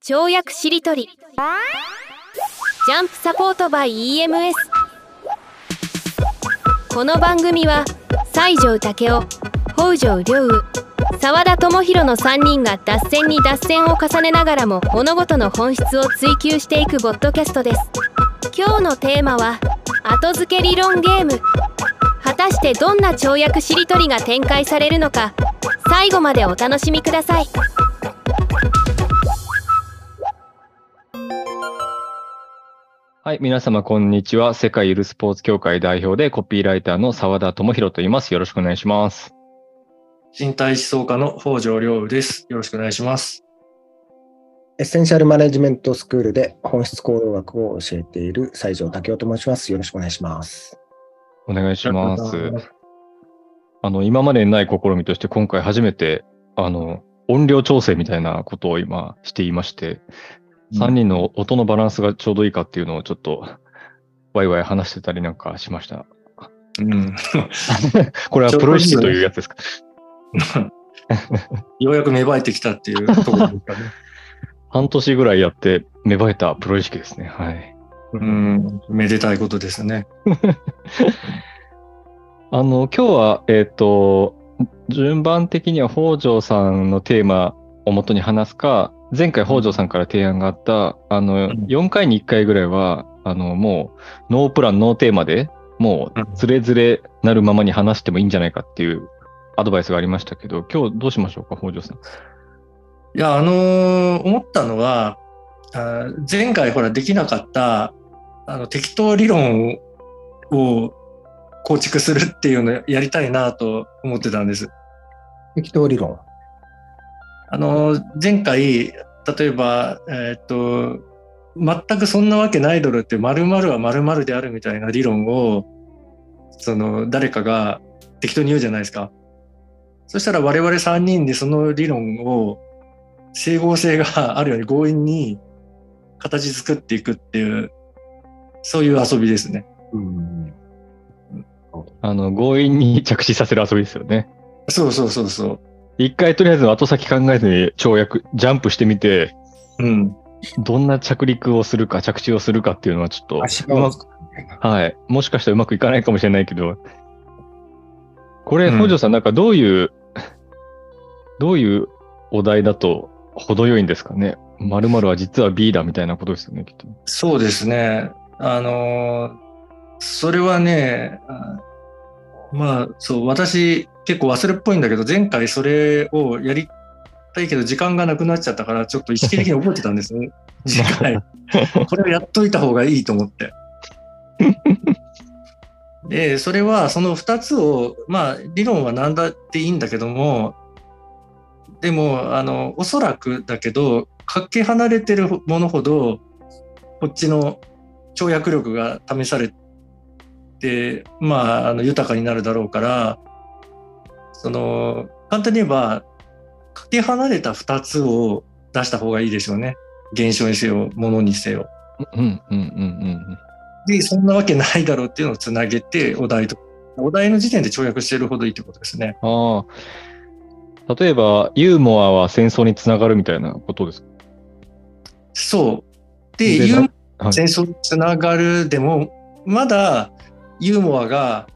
跳躍しりとり。ジャンプサポートバイ EMS この番組は西条武雄北条良雨沢田智弘の3人が脱線に脱線を重ねながらも物事の本質を追求していくボッドキャストです。今日のテーマは後付け理論ゲーム。果たしてどんな跳躍しりとりが展開されるのか。最後までお楽しみください。はい、皆様、こんにちは。世界ゆるスポーツ協会代表でコピーライターの澤田智弘と言います。よろしくお願いします。身体思想家の北条良雨です。よろしくお願いします。エッセンシャルマネジメントスクールで本質行動学を教えている西条武雄と申します。よろしくお願いします。お願いします。あの、今までにない試みとして、今回初めて、あの、音量調整みたいなことを今していまして、3人の音のバランスがちょうどいいかっていうのをちょっと、ワイワイ話してたりなんかしました。うん。これはプロ意識というやつですか？ようやく芽生えてきたっていうところですかね。半年ぐらいやって芽生えたプロ意識ですね。はい。うん。めでたいことですね。あの、今日は、えっ、と、順番的には北条さんのテーマを元に話すか、前回北条さんから提案があった、あの、うん4回に1回ぐらいは、あの、もう、ノープラン、ノーテーマで、もうずれずれなるままに話してもいいんじゃないかっていうアドバイスがありましたけど、今日どうしましょうか、北条さん。いや、あのー思ったのは、あー前回ほらできなかった、あの、適当理論を構築するっていうのをやりたいなと思ってたんです。適当理論。あの、前回、例えば、えーっと、全くそんなわけないだろうって、〇〇は〇〇であるみたいな理論を、その、誰かが適当に言うじゃないですか。そしたら我々3人でその理論を整合性があるように強引に形作っていくっていう、そういう遊びですね。うん。あの、強引に着地させる遊びですよね。そうそうそうそう。一回とりあえず後先考えずに跳躍、ジャンプしてみて、うん。どんな着陸をするか、着地をするかっていうのはちょっと、はい。もしかしたらうまくいかないかもしれないけど、これ、うん北条さん、なんかどういう、どういうお題だと程よいんですかね？〇〇は実は B だみたいなことですよね、きっと。そうですね。あのーそれはね、あまあ、そう、私結構忘れっぽいんだけど、前回それをやりたいけど時間がなくなっちゃったから、ちょっと意識的に覚えてたんですね。次回。これをやっといた方がいいと思って。で、それはその2つを、まあ、理論は何だっていいんだけども、でも、あの、おそらくだけど、かけ離れてるものほど、こっちの跳躍力が試されて、まあ、あの豊かになるだろうから、その、簡単に言えば、かけ離れた2つを出した方がいいでしょうね。現象にせよ、ものにせよ。うん、うん、うん、うんで、そんなわけないだろうっていうのをつなげて、お題と、お題の時点で跳躍しているほどいいってことですね。うん。ああ。例えば、ユーモアは戦争につながるみたいなことですか？そう。で、でユーモはい戦争につながるでも、まだユーモアが、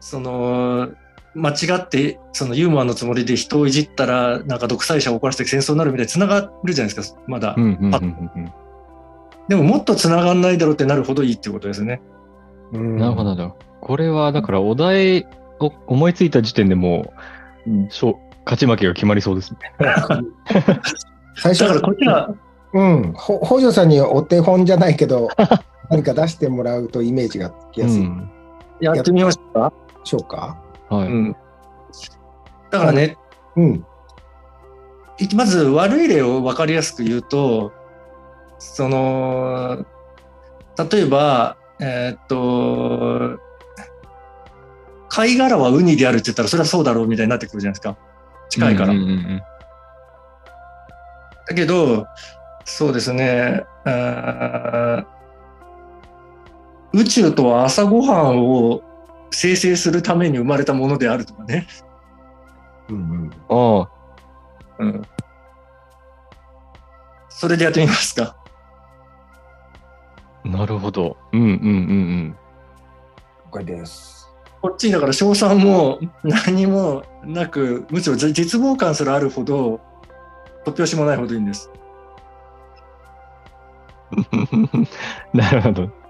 その、間違って、そのユーモアのつもりで人をいじったら、なんか独裁者を怒らせて戦争になるみたいにつながるじゃないですか、まだ。でももっとつながんないだろうってなるほどいいってことですね。うん。なるほど、なるほど。これは、だから、お題を思いついた時点でもう、勝勝ち負けが決まりそうですね。最初だからこっちは、うん。ほ北条さんにお手本じゃないけど、何か出してもらうとイメージがつきやすいでん。やってみましょうか？しょうか？はい。うん。だからね、うん。いまず悪い例を分かりやすく言うと、その、例えば、えーっと、貝殻はウニであるって言ったらそれはそうだろうみたいになってくるじゃないですか。近いから。うんうんうんだけど、そうですね、あー宇宙とは朝ごはんを生成するために生まれたものであるとかね。うんうん。ああ、うん、それでやってみますか。なるほど。うんうんうん了解です。こっちにだから賞賛も何もなく、むしろ絶望感すらあるほど、突拍子もないほどいいんです。うん。なるほど。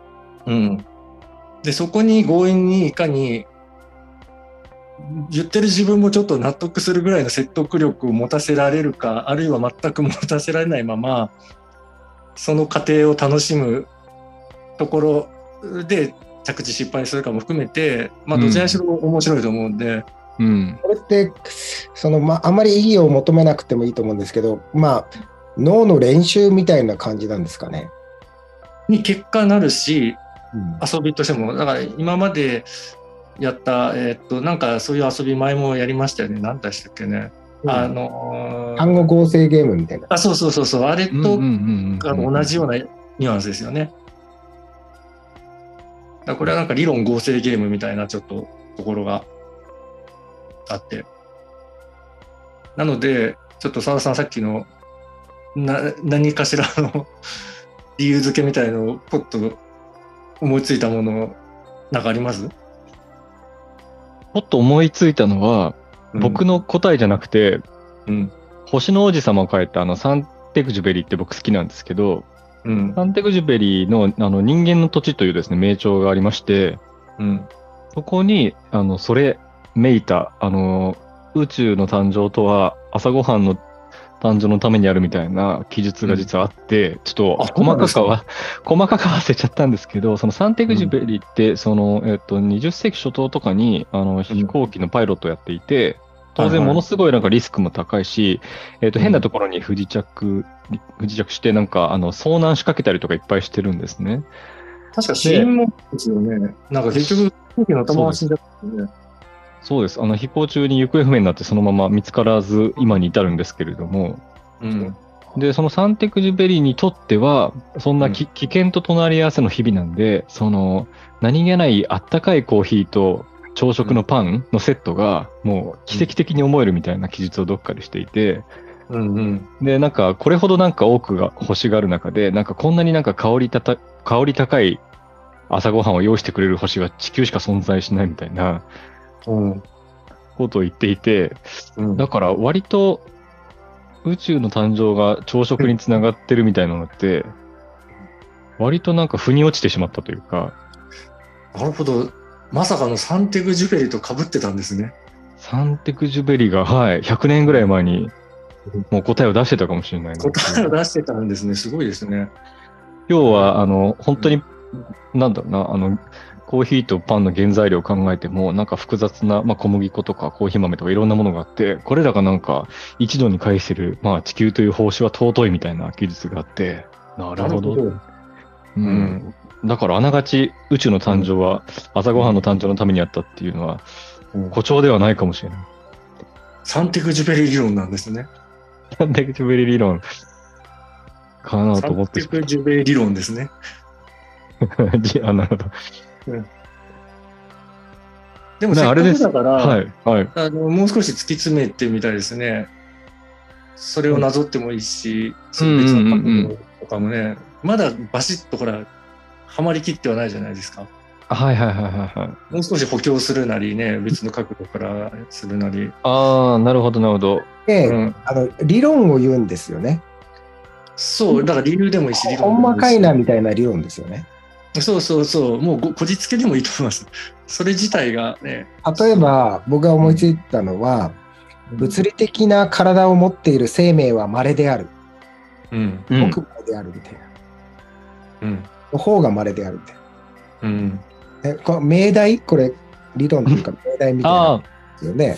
うん。で、そこに強引にいかに、言ってる自分もちょっと納得するぐらいの説得力を持たせられるか、あるいは全く持たせられないまま、その過程を楽しむところで着地失敗するかも含めて、まあ、どちらにしろ面白いと思うんで、うん。これって、その、まあ、あまり意義を求めなくてもいいと思うんですけど、まあ、脳の練習みたいな感じなんですかね？に結果なるし、うん遊びとしても、だから今までやった、えーっと、なんかそういう遊び前もやりましたよね。何でしたっけね。あのー単語合成ゲームみたいな。あ、そうそうそうそう、あれと、同じようなニュアンスですよね。だからこれはなんか理論合成ゲームみたいなちょっとところがあって。なので、ちょっと澤田さんさっきのな何かしらの 理由付けみたいのをポッと思いついたものなんかあります？もっと思いついたのは、僕の、の答えじゃなくて、うん、星の王子様を書いたあのサンテグジュベリーって僕好きなんですけど、うん、サンテグジュベリーのあの人間の土地というですね、名称がありまして、うん、そこに、あの、それめいた、あの、宇宙の誕生とは朝ごはんの誕生のためにあるみたいな記述が実はあって、ちょっあと細かくは、細かくは忘れちゃったんですけど、そのサンテグジュベリーって、その、えっと、20世紀初頭とかに、あの、飛行機のパイロットをやっていて、当然ものすごいなんかリスクも高いし、えっと、変なところに不時着、不時着して、なんか、あの、遭難仕掛けたりとかいっぱいしてるんですね。確か死因もですよね。なんか結局、飛行機の頭が死んじゃったんでね。そうです。あの、飛行中に行方不明になってそのまま見つからず今に至るんですけれども、うん。で、そのサンテクジュベリーにとっては、そんなき、危険と隣り合わせの日々なんで、その、何気ないあったかいコーヒーと朝食のパンのセットが、もう奇跡的に思えるみたいな記述をどっかでしていて、うんうん。で、なんか、これほどなんか多くが欲しがる中で、なんかこんなになんか香りたた、香り高い朝ごはんを用意してくれる星は地球しか存在しないみたいなうん。ことを言っていて、うんだから割と宇宙の誕生が朝食につながってるみたいなのって、割となんか腑に落ちてしまったというか、なるほど。まさかのサンテグジュペリと被ってたんですね。サンテクジュベリが、はい、100年ぐらい前にもう答えを出してたかもしれないな答えを出してたんですね。すごいですね。要は、あの、本当に、なんだろうな、あの、コーヒーとパンの原材料を考えても、なんか複雑な、まあ、小麦粉とかコーヒー豆とかいろんなものがあって、これらがなんか一度に返せる、まあ、地球という報酬は尊いみたいな技術があって、なるほど。ううんん。だから、あながち宇宙の誕生は朝ごはんの誕生のためにあったっていうのは、うん誇張ではないかもしれない。サンテグジュペリ理論なんですね。サンテクジュベリ理論かなサと思ってンテグジュペリ理論ですね。じあ、なるほど。でもせっかねあれですくだから、はい、はい。あのもう少し突き詰めてみたいですね。それをなぞってもいいし、その別の角度とかもね、まだバシッとほら、はまりきってはないじゃないですか。はいはいはいはいはい。もう少し補強するなりね、別の角度からするなり。ああ、なるほどなるほど。で、うん、あの理論を言うんですよね。そう、だから理由でもいいし、理論でもいいしまかいなみたいな理論ですよね。そうそうそう、もうごこじつけでもいいと思います。それ自体がね、例えば僕が思いついたのは、物理的な体を持っている生命は稀である。うん、うんごく稀であるみたいな。うん、の方が稀であるみたいうん。な。えこの命題？これ理論というか命題みたいなんああ、ですよね。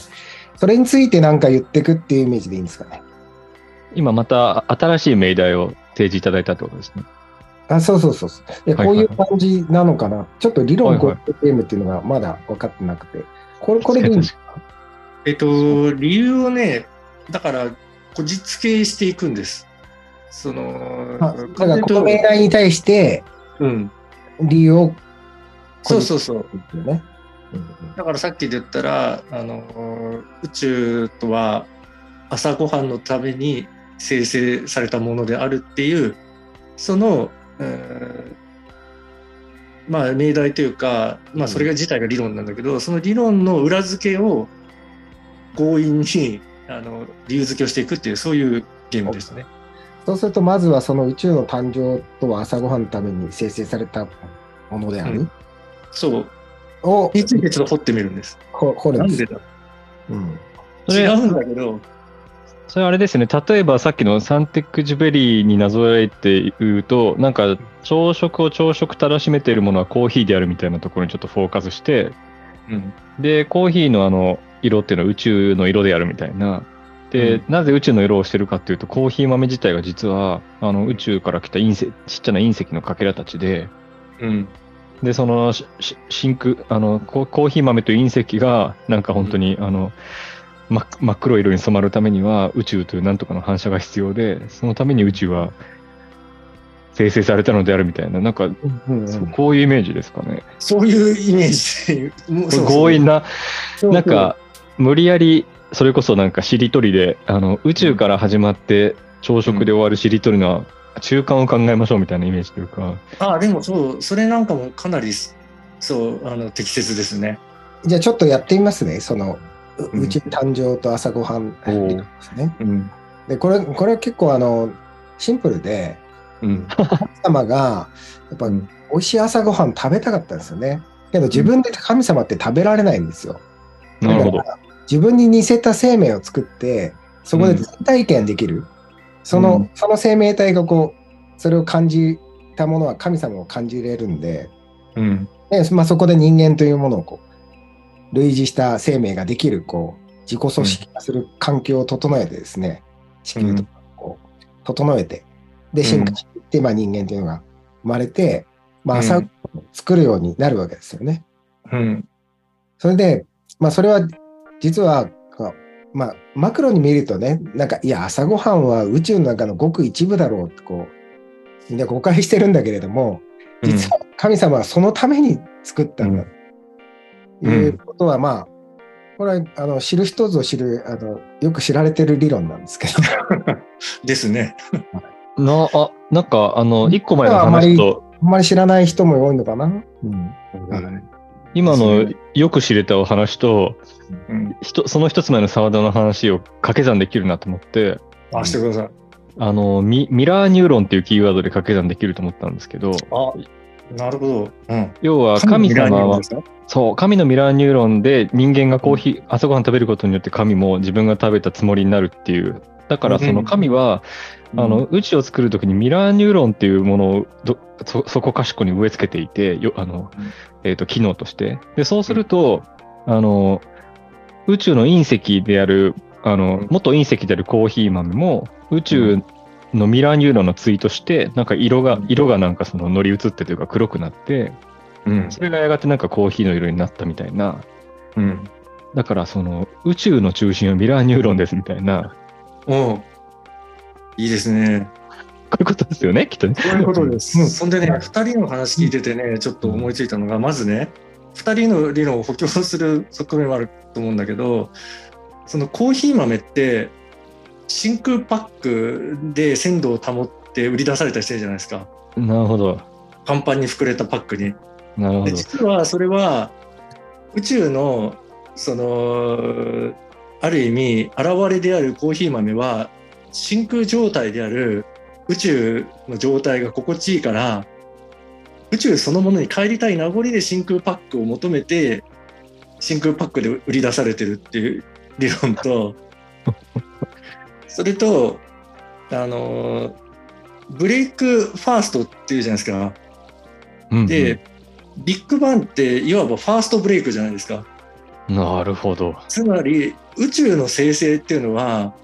それについて何か言ってくっていうイメージでいいんですかね。今また新しい命題を提示いただいたってことですね。あそうそうそうそうで。はいこういう感じなのかな。ちょっと理論はいはいこうゲームっていうのがまだ分かってなくて。これ、これでいいんですか？えっと、理由をね、だから、こじつけしていくんです。その、あだからこの命題に対してうん、理由をそうそうそう。うね。だからさっきで言ったら、あの、宇宙とは朝ごはんのために生成されたものであるっていうその、えーまあ命題というか、まあ、それが自体が理論なんだけど、その理論の裏付けを強引にあの理由付けをしていくっていうそういうゲームですね。そうすると、まずはその宇宙の誕生とは朝ごはんのために生成されたものである、うんそう。をについてちょっと掘ってみるんです。ほ掘るんです。なんでだ？うんそれ違うんだけど、それあれですね、例えばさっきのサンテックジュベリーになぞらえて言うと、なんか朝食を朝食たらしめているものはコーヒーであるみたいなところにちょっとフォーカスして、うん。で、コーヒーのあの色っていうのは宇宙の色であるみたいな。で、うん。なぜ宇宙の色をしてるかっていうと、コーヒー豆自体が実はあの宇宙から来た隕石、ちっちゃな隕石のかけらたちで、うん。で、その真空、あのコ、コーヒー豆と隕石が、なんか本当に、あの、真っ黒い色に染まるためには、宇宙というなんとかの反射が必要で、そのために宇宙は生成されたのであるみたいな、なんか、そうこういうイメージですかね。そういうイメージ。もうそうそう強引な、なんか、無理やり、それこそなんかしりとりで、あの、宇宙から始まって朝食で終わるしりとりの中間を考えましょうみたいなイメージというか、あでもそう、それなんかもかなりそうあの適切ですね。じゃあちょっとやってみますね。その、ううん宇宙誕生と朝ごはんですね。うん。で、これ、これは結構あの、シンプルで、うん。神様が、やっぱ、うん。美味しい朝ごはん食べたかったんですよね。けど自分で神様って食べられないんですよ。なるほど。自分に似せた生命を作って、そこで全体験できる。その、うん。その生命体がこう、それを感じたものは神様を感じれるんで、うん。でまあ、そこで人間というものをこう類似した生命ができるこう自己組織化する環境を整えてですね、地球とかこう整えてで進化していって、まあ、人間というのが生まれて、まあ、朝を作るようになるわけですよね。うん。それで、まあ、それは実はまあ、マクロに見るとねなんかいや朝ごはんは宇宙の中のごく一部だろうってこうみんな誤解してるんだけれども実は神様はそのために作ったんだ。ということは、まあ、これはあの知る人ぞ知るあの、よく知られてる理論なんですけど、ですね。な、あ、なんか、あの、うん。一個前のあまり話と、あんまり知らない人も多いのかな？うん。今のですよく知れたお話と、うん。ひとその一つ前の沢田の話を掛け算できるなと思って、あしてください。あのミ、ミラーニューロンっていうキーワードで掛け算できると思ったんですけど、あなるほど。うん。要は神様は、そう、神のミラーニューロンで人間がコーヒー、朝ごはん食べることによって神も自分が食べたつもりになるっていう。だからその神は、あの、宇宙を作るときにミラーニューロンっていうものをどそそこかしこに植え付けていて、よあのうん、えっ、と、機能として。で、そうすると、あの、宇宙の隕石である、あのうん、元隕石であるコーヒー豆も、宇宙のミラーニューロンの対として、なんか色がうん、色がなんかその乗り移ってというか黒くなって、うん。それがやがてなんかコーヒーの色になったみたいな。うん。だからその宇宙の中心はミラーニューロンですみたいな、おういいですね。こういうことですよね、きっとね。そういうことです。うんそんでね、二人の話聞いててね、ちょっと思いついたのが、まずね、二人の理論を補強する側面もあると思うんだけど、そのコーヒー豆って、真空パックで鮮度を保って売り出されたりしてるじゃないですか。なるほど。パンパンに膨れたパックに。でなるほど。実はそれは宇宙のそのある意味現れであるコーヒー豆は真空状態である宇宙の状態が心地いいから宇宙そのものに帰りたい名残で真空パックを求めて真空パックで売り出されてるっていう理論と それとあのブレイクファーストっていうじゃないですか。うんうんで、ビッグバンっていわばファーストブレイクじゃないですか。なるほど。つまり宇宙の生成っていうのは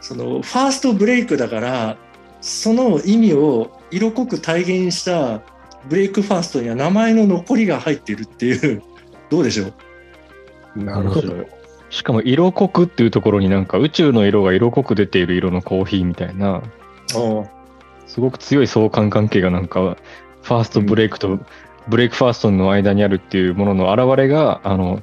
そのファーストブレイクだからその意味を色濃く体現したブレイクファーストには名前の残りが入っているっていうどうでしょう？なるほど。しかも色濃くっていうところになんか宇宙の色が色濃く出ている色のコーヒーみたいな、すごく強い相関関係がなんか、ファーストブレイクとブレイクファーストの間にあるっていうものの現れが、あの、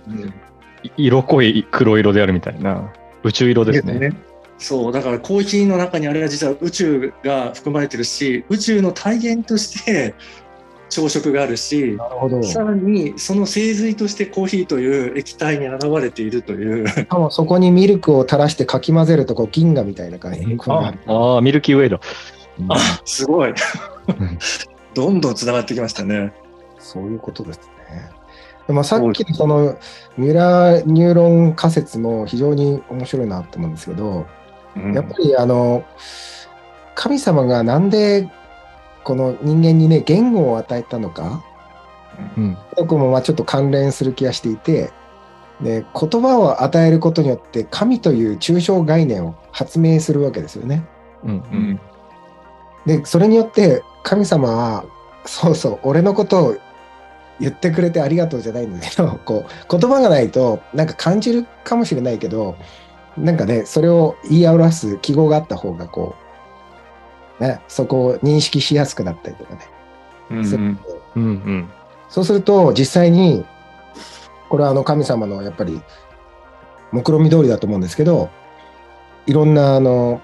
い色濃い黒色であるみたいな、宇宙色ですね。そうだからコーヒーの中にあれは実は宇宙が含まれてるし宇宙の体現として朝食があるしなるほど。しさらにその精髄としてコーヒーという液体に現れているというかもそこにミルクを垂らしてかき混ぜるとこう銀河みたいな感じになる。ああ、ミルキーウェイだ。あすごいどんどんつながってきましたね。そういうことですね。でもさっきのそのミラーニューロン仮説も非常に面白いなと思うんですけど、うんやっぱりあの神様がなんでこの人間にね言語を与えたのか？うん。僕もまあちょっと関連する気がしていてで言葉を与えることによって神という抽象概念を発明するわけですよね。うん。ううんんでそれによって神様はそうそう俺のことを言ってくれてありがとうじゃないんだけど こう言葉がないとなんか感じるかもしれないけどなんかねそれを言い表す記号があった方がこう、ね、そこを認識しやすくなったりとかね、うんするうん。うん。そうすると実際にこれはあの神様のやっぱり目論見通りだと思うんですけどいろんなあの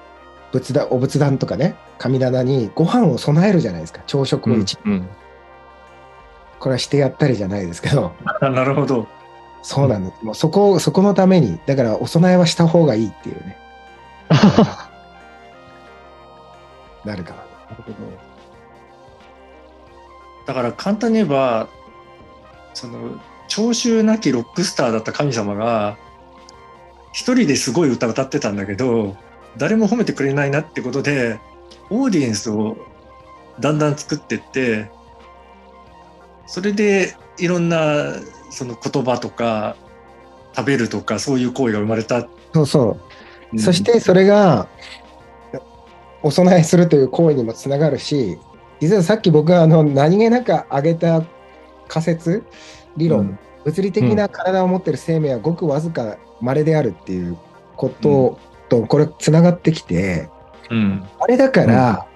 仏壇お仏壇とかね神棚にご飯を備えるじゃないですか朝食を一、うん。これはしてやったりじゃないですけどあなるほど。そうなんです、もうそこそこのためにだからお供えはした方がいいっていうね なるかなだから簡単に言えばその聴衆なきロックスターだった神様が一人ですごい歌歌ってたんだけど誰も褒めてくれないなってことでオーディエンスをだんだん作ってってそれでいろんなその言葉とか食べるとかそういう行為が生まれた。そうそう。そしてそれがお供えするという行為にもつながるし実はさっき僕があの何気なく挙げた仮説理論、うん。物理的な体を持っている生命はごくわずか稀であるっていうこととこれつながってきて、うん。あれだから、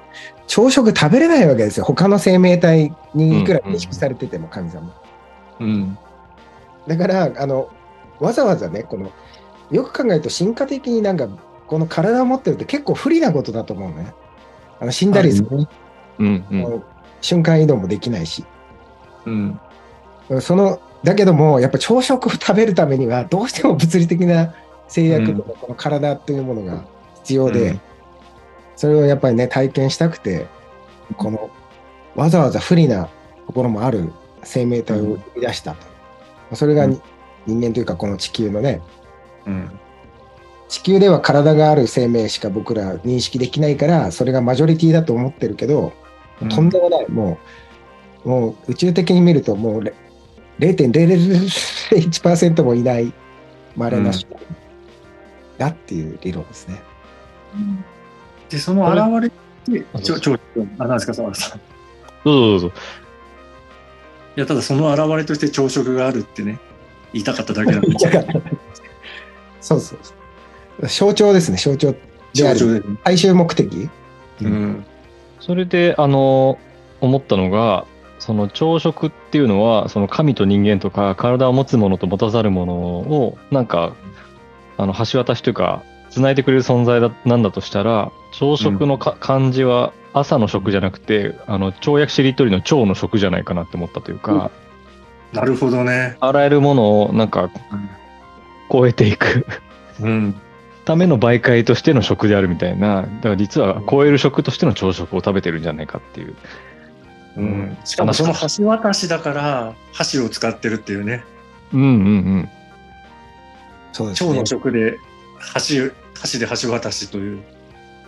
朝食食べれないわけですよ。他の生命体にいくら認識されてても神様。うん。だからあのわざわざねこのよく考えると進化的になんかこの体を持ってるって結構不利なことだと思うね。あの死んだりする、うん。うん。瞬間移動もできないし。うんそのだけどもやっぱ朝食を食べるためにはどうしても物理的な制約とかこの体というものが必要で、うんそれをやっぱりね体験したくてこのわざわざ不利なところもある生命体を生み出したと。それがに人間というかこの地球のねうん地球では体がある生命しか僕ら認識できないからそれがマジョリティだと思ってるけど、うん。とんでもない。もうもう宇宙的に見るともうれ0.0001%もいない稀な種類だっていう理論ですね。でその現れてちょちょあなんですか澤田さん。どうぞどうぞ。いやただその現れとして朝食があるってね言いたかっただけなんで言いたかった。そうそうそう象徴ですね。象徴。である最終目的。うん。それで、あの、思ったのが、その朝食っていうのは、その神と人間とか、体を持つものと持たざるものを、なんか、あの、橋渡しというか、繋いでくれる存在だなんだとしたら、朝食のか、漢字は朝の食じゃなくて、あの、跳躍しりとりの朝の食じゃないかなって思ったというか、なるほどね。あらゆるものを、なんか、超えていく。うんための媒介としての食であるみたいな、だから実は超える食としての朝食を食べてるんじゃないかっていう。うん、しかもその橋渡しだから箸を使ってるっていうね。うんうんうん。そうですね。腸の食で箸箸で橋渡しという。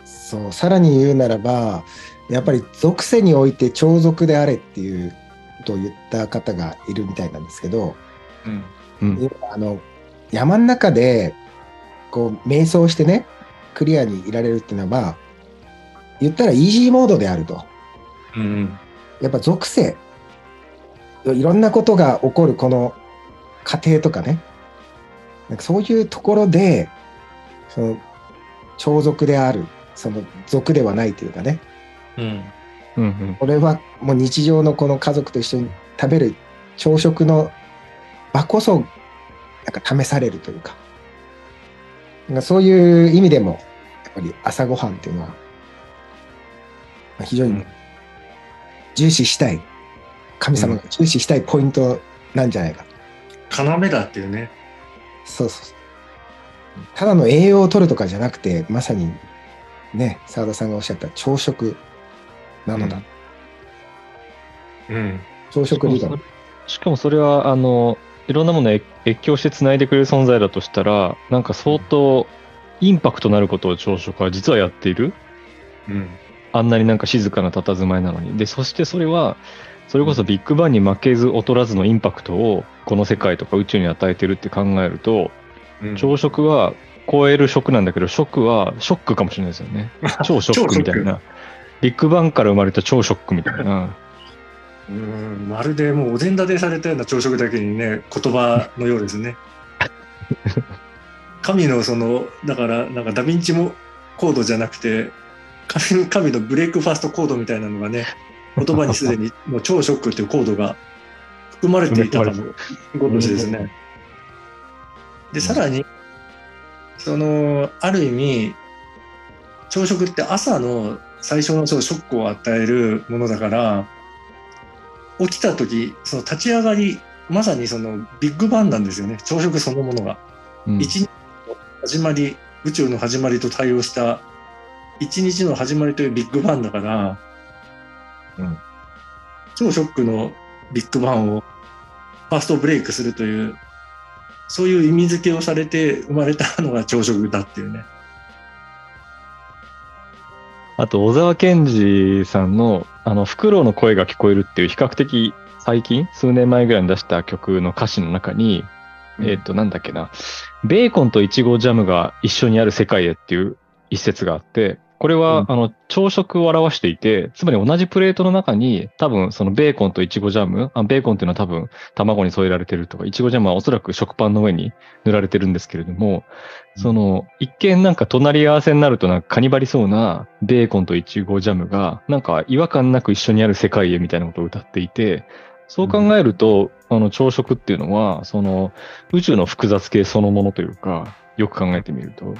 そうさらに言うならばやっぱり属性において超族であれっていうことを言った方がいるみたいなんですけどうん。うん。あの山の中でこう瞑想してねクリアにいられるっていうのは言ったらイージーモードであると。うんやっぱ属性。いろんなことが起こるこの過程とかね。なんかそういうところでその超族であるその族ではないというかね。うん。うんうん。これはもう日常のこの家族と一緒に食べる朝食の場こそなんか試されるというかそういう意味でもっぱり朝ごはんっていうのは、まあ非常にうん重視したい、神様が重視したいポイントなんじゃないかと。要だっていうね。そうそうそう。ただの栄養を取るとかじゃなくて、まさにね、澤田さんがおっしゃった朝食なのだ。うん。朝食理論。しかもそれは、あの、いろんなものを越越境して繋いでくれる存在だとしたら、なんか相当インパクトなることを朝食は実はやっている？うん。あんなになんか静かな佇まいなのに。で、そしてそれは、それこそビッグバンに負けず劣らずのインパクトをこの世界とか宇宙に与えてるって考えると、うん朝食は超える食なんだけど、食はショックかもしれないですよね。超ショックみたいな。ビッグバンから生まれた超ショックみたいな。うんまるでもうお膳立てされたような朝食だけにね言葉のようですね。神のそのだからなんかダヴィンチもコードじゃなくて神神のブレイクファーストコードみたいなのがね言葉にすでにもう超ショックっていうコードが含まれていたかのごとしですね。でさらにそのある意味朝食って朝の最初のショックを与えるものだから起きた時その立ち上がりまさにそのビッグバンなんですよね朝食そのものが。うん一日の始まり宇宙の始まりと対応した一日の始まりというビッグバンだから、うん超ショックのビッグバンをファーストブレイクするというそういう意味付けをされて生まれたのが朝食だっていうね。あと、小沢健二さんの、あの、フクロウの声が聞こえるっていう比較的最近、数年前ぐらいに出した曲の歌詞の中に、えっ、と、なんだっけな、ベーコンとイチゴジャムが一緒にある世界へっていう一節があって、これは、うん。あの、朝食を表していて、つまり同じプレートの中に、多分そのベーコンとイチゴジャム、あベーコンっていうのは多分卵に添えられてるとか、イチゴジャムはおそらく食パンの上に塗られてるんですけれども、その、一見なんか隣り合わせになるとなんかカニバリそうなベーコンとイチゴジャムが、なんか違和感なく一緒にある世界へみたいなことを歌っていて、そう考えると、あの、朝食っていうのは、その、宇宙の複雑系そのものというか、よく考えてみると、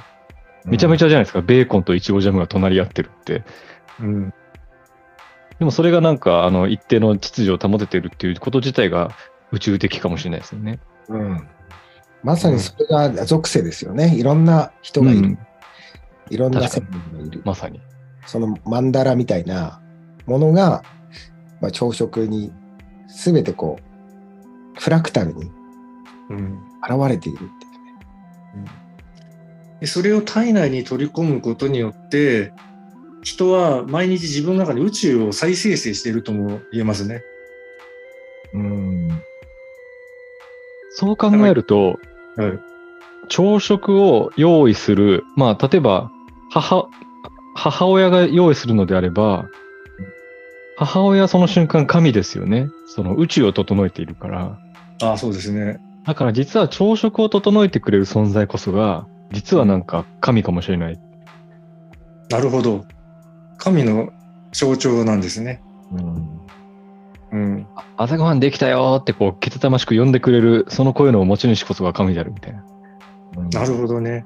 めちゃめちゃ。ゃじゃないですか、ベーコンとイチゴジャムが隣り合ってるって。うんでもそれがなんか、あの、一定の秩序を保ててるっていうこと自体が宇宙的かもしれないですよね。うん。まさにそれが属性ですよね。いろんな人がいる。うんいろんな世確か界がいる。まさに。そのマンダラみたいなものが、まあ、朝食に全てこう、フラクタルにうん現れているうね。でそれを体内に取り込むことによって人は毎日自分の中で宇宙を再生成しているとも言えますね。うん。そう考えると、はい朝食を用意する、まあ、例えば、母、母親が用意するのであれば、母親はその瞬間神ですよね。その宇宙を整えているから。ああそうですね。だから実は朝食を整えてくれる存在こそが、実はなんか神かもしれない。なるほど。神の象徴なんですね。うん。うん。朝ごはんできたよーってこう、けたたましく呼んでくれる、その声の持ち主こそが神であるみたいな。なるほどね。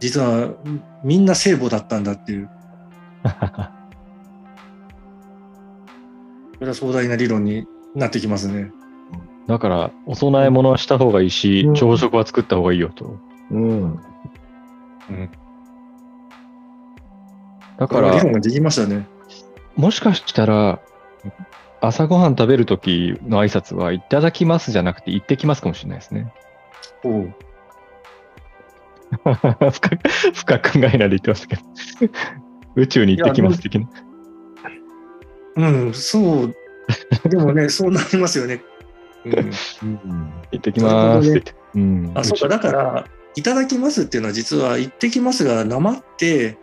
実はみんな聖母だったんだっていう、それは壮大な理論になってきますね。だから、お供え物はした方がいいし、うん朝食は作った方がいいよと。うん。うん。だから理論、ができましたね。もしかしたら、朝ごはん食べるときの挨拶は、いただきますじゃなくて、行ってきますかもしれないですね。おう深く 深く考えないで言ってましたけど。宇宙に行ってきます的な。うん、そう。でもね、そうなりますよね。うん、うん。行ってきますって言って。うん。あ、そうか。だから、いただきますっていうのは実は、行ってきますが、なまって、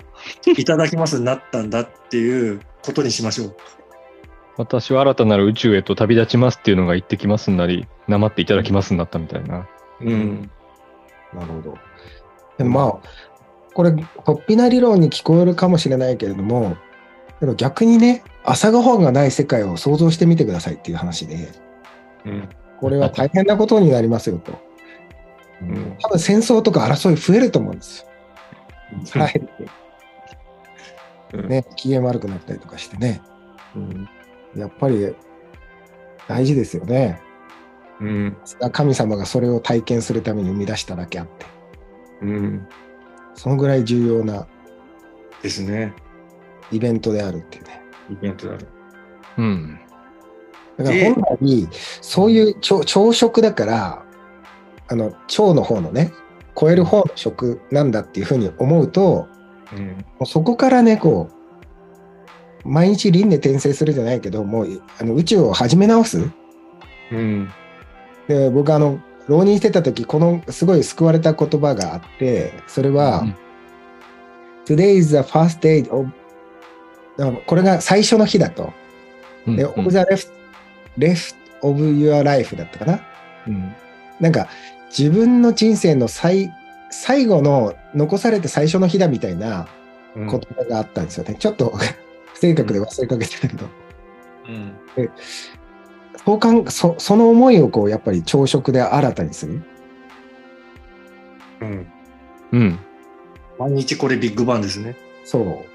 いただきますになったんだっていうことにしましょう。私は新たなる宇宙へと旅立ちますっていうのが行ってきますになり、なまっていただきますになったみたいな。うん。なるほど。でもまあ、これ、突飛な理論に聞こえるかもしれないけれども、でも逆にね、朝ごはんがない世界を想像してみてくださいっていう話で、うん。これは大変なことになりますよと。うん多分戦争とか争い増えると思うんですよ。腹減って、うんね、機嫌悪くなったりとかしてね、うんやっぱり大事ですよね。うん神様がそれを体験するために生み出しただけあって、うんそのぐらい重要なですね。イベントであるっていうね。イベントだね。うん。だから本来、そういう朝朝食だから、あの、腸の方のね、超える方の食なんだっていうふうに思うと、うん。もうそこからね、こう、毎日輪廻転生するじゃないけど、もうあの宇宙を始め直す。うん。で、僕あの、浪人してた時、このすごい救われた言葉があって、それは、うん。Today is the first day of これが最初の日だと。で、うん。うん。of the left, left of your life だったかな？うんなんか自分の人生の最最後の残されて最初の日だみたいなうん言葉があったんですよね。ちょっと不正確で忘れかけてたけど。うんそうかんそその思いをこうやっぱり朝食で新たにする？うんうん。毎日これビッグバンですね。そう。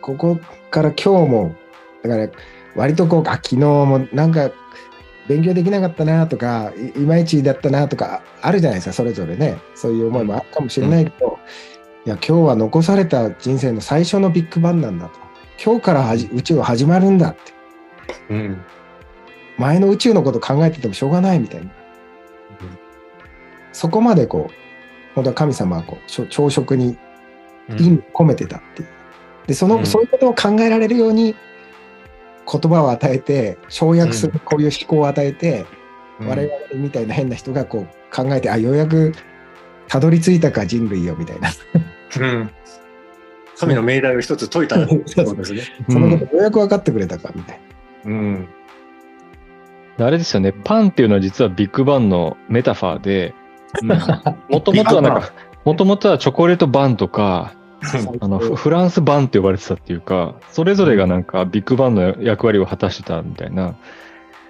ここから今日も、だから割とこう、あ、昨日もなんか勉強できなかったなとか、いいまいちだったなとかあるじゃないですか、それぞれね。そういう思いもあるかもしれないけど、いや、今日は残された人生の最初のビッグバンなんだと。今日からはじ宇宙は始まるんだって。うん前の宇宙のこと考えててもしょうがないみたいな。そこまでこう、本当は神様はこう朝食に意味を込めてたっていう。で、その、うんそういうことを考えられるように言葉を与えて、省略するこういう思考を与えて、我々みたいな変な人がこう考えて、あ、ようやくたどり着いたか人類よみたいな。うん。神の命題を一つ解いたってことですね。そのことようやく分かってくれたかみたいな。うん。あれですよね、パンっていうのは実はビッグバンのメタファーで、もともとはなんか、もともとはチョコレートバンとか、あのフフランスバンって呼ばれてたっていうか、それぞれがなんかビッグバンの役割を果たしてたみたいな、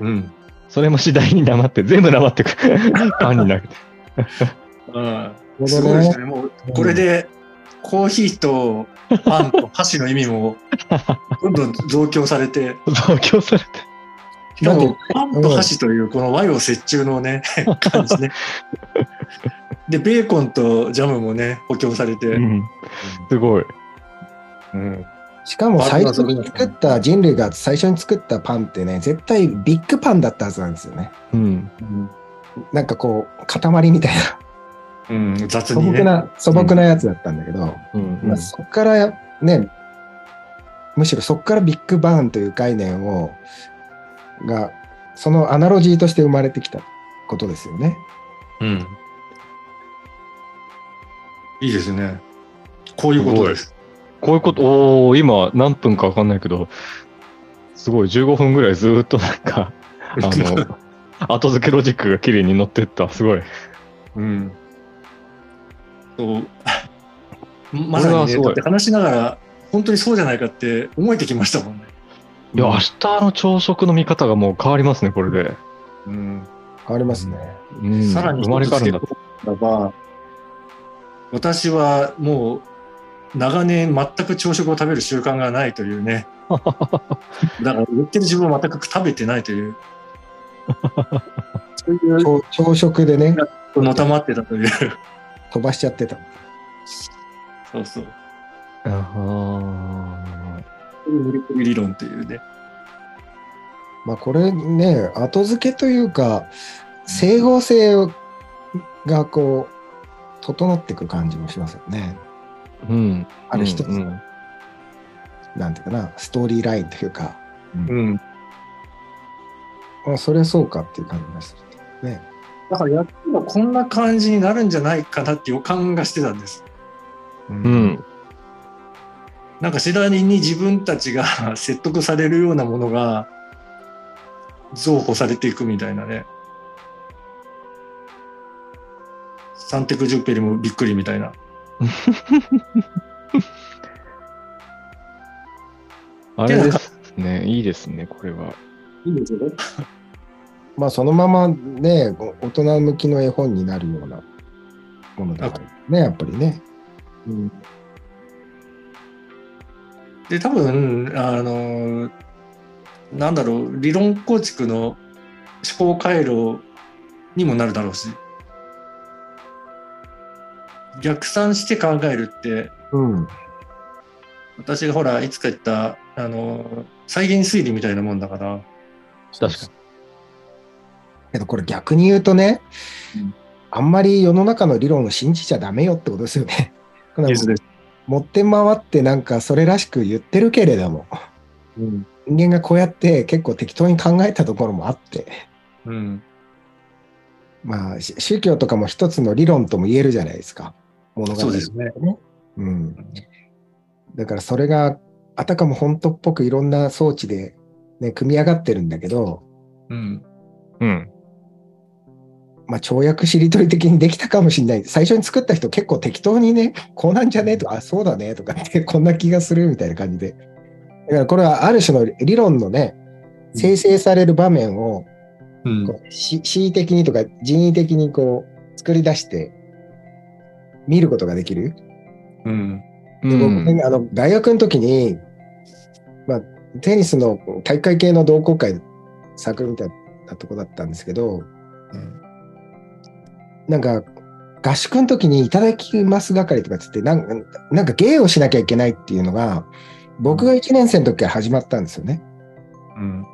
うんそれも次第に黙って、全部黙ってく パンになる。うんすごいですね。もうこれでコーヒーとパンと箸の意味もどんどん増強されて、増強されて。しかもパンと箸というこの和洋折衷のね、感じね。で、ベーコンとジャムもね、補強されて。うんすごい。うんしかも最初に作った人類が最初に作ったパンってね、絶対ビッグパンだったはずなんですよね。うん。なんかこう、塊みたいな、うん、雑素にね。朴な、素朴なやつだったんだけど、うんまあ、そこからね、むしろそこからビッグバーンという概念を、が、そのアナロジーとして生まれてきたことですよね。うん。いいですね。こういうことです。こういうこと、おー今何分かわかんないけど、すごい15分ぐらいずーっとなんか、あの、後付けロジックが綺麗に乗ってった。すごい。うん。そう。まさにね、だって話しながら、本当にそうじゃないかって思えてきましたもんね。いや、明日の朝食の見方がもう変わりますね、これで。うん。変わりますね。うん、さらに生まれ変わるんだば、私はもう長年全く朝食を食べる習慣がないというね。だから言ってる自分は全く食べてないという。そういう朝朝食でね、のたまってたという。飛ばしちゃってた。そうそう。あ無理くり理論というね。まあこれね、後付けというか、整合性がこう、整っていく感じもしますよね。ーうん。ある一つ、うんうんなんていうかな、ストーリーラインというか、うん。まあ、それはそうかっていう感じがする。ね。だからやっぱこんな感じになるんじゃないかなって予感がしてたんです。ううん。なんか次第に自分たちが 説得されるようなものが増補されていくみたいなね。サンテクジュペリもびっくりみたいな。あれですね。いいですね、これは。いいんですよね。まあそのままね、大人向きの絵本になるようなものだからね、やっぱりね。うん、で、多分、あの、なんだろう、理論構築の思考回路にもなるだろうし、逆算して考えるって、うん。私がほら、いつか言った、あの、再現推理みたいなもんだから、確かに。けどこれ逆に言うとね、うんあんまり世の中の理論を信じちゃダメよってことですよね。持って回ってなんかそれらしく言ってるけれども、うん。人間がこうやって結構適当に考えたところもあって、うん。まあし宗教とかも一つの理論とも言えるじゃないですか。物語そうですね。うん。だからそれがあたかも本当っぽくいろんな装置で、ね、組み上がってるんだけど、うん。うん。まあ、跳躍しりとり的にできたかもしれない。最初に作った人結構適当にね、こうなんじゃねとか、あ、そうだねとかって、こんな気がするみたいな感じで。だからこれはある種の理論のね、生成される場面をうん恣意的にとか人為的にこう作り出して見ることができる？うん。で僕ねあの大学の時に、まあ、テニスの大会系の同好会サークルみたいなとこだったんですけど、なんか合宿の時にいただきます係とかっつってなんかなんか芸をしなきゃいけないっていうのが僕が1年生の時から始まったんですよね。うん。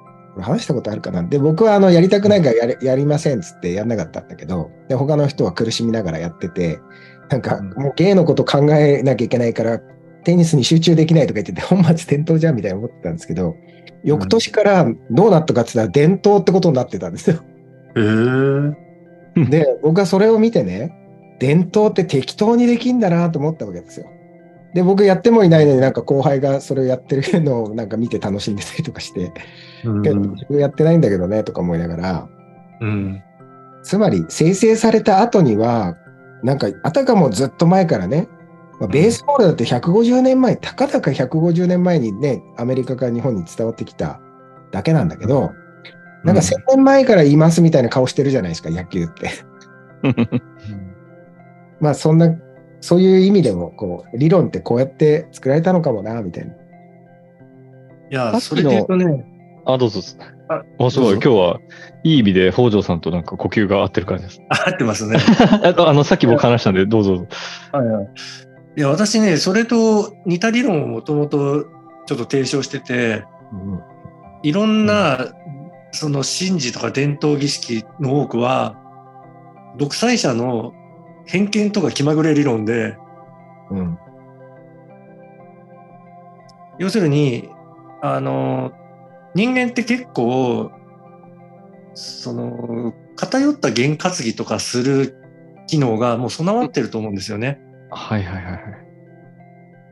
話したことあるかな？で僕はあのやりたくないからやりませんっつってやんなかったんだけどで他の人は苦しみながらやっててなんかうんもう芸のこと考えなきゃいけないからテニスに集中できないとか言ってて 本末転倒じゃんみたいな思ってたんですけど翌年からどうなったかって言ったら伝統ってことになってたんですよ。へえ。で僕はそれを見てね伝統って適当にできんだなと思ったわけですよ。で僕やってもいないのになんか後輩がそれをやってるのをなんか見て楽しんでたりとかして、うん自分やってないんだけどねとか思いながらうん。つまり生成された後にはなんかあたかもずっと前からね、まあ、ベースボールだって150年前、たかだか150年前にねアメリカから日本に伝わってきただけなんだけどなんか1000年前から言いますみたいな顔してるじゃないですか野球って。まあそんなそういう意味でもこう理論ってこうやって作られたのかもなみたいな。いや、それで言うとね、あ、どうぞ。ああ、すごい。今日はいい意味で北条さんとなんか呼吸が合ってる感じです。あ合ってますね。ああの、さっき僕話したんで、どうぞ。はいはい。いや、私ね、それと似た理論をもともとちょっと提唱してて、うんいろんな、その神事とか伝統儀式の多くは、独裁者の偏見とか気まぐれ理論で、うん要するに、あの、人間って結構、その、偏った験担ぎとかする機能がもう備わってると思うんですよね。はいはいはいは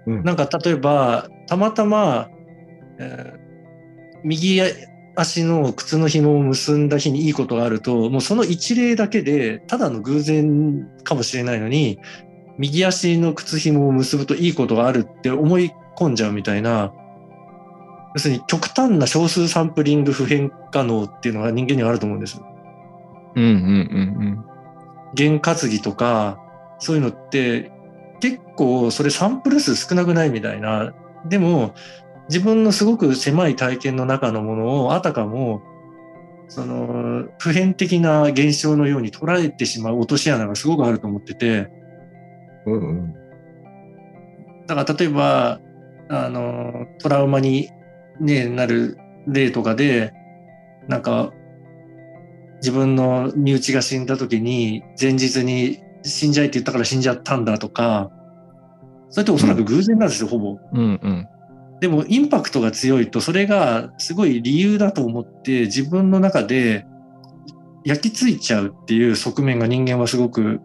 い。なんか例えば、たまたま、えー右足の靴の紐を結んだ日にいいことがあると、もうその一例だけで、ただの偶然かもしれないのに、右足の靴紐を結ぶといいことがあるって思い込んじゃうみたいな、要するに極端な少数サンプリング普遍可能っていうのが人間にはあると思うんです。うんうんうん験担ぎとか、そういうのって結構それサンプル数少なくないみたいな。でも自分のすごく狭い体験の中のものをあたかもその普遍的な現象のように捉えてしまう落とし穴がすごくあると思ってて、うんうんだから例えば、あの、トラウマに、ね、なる例とかで、なんか、自分の身内が死んだ時に、前日に死んじゃいって言ったから死んじゃったんだとか、それっておそらく偶然なんですよ、ほぼ。うん。うんうん。でも、インパクトが強いと、それがすごい理由だと思って、自分の中で焼き付いちゃうっていう側面が人間はすごく、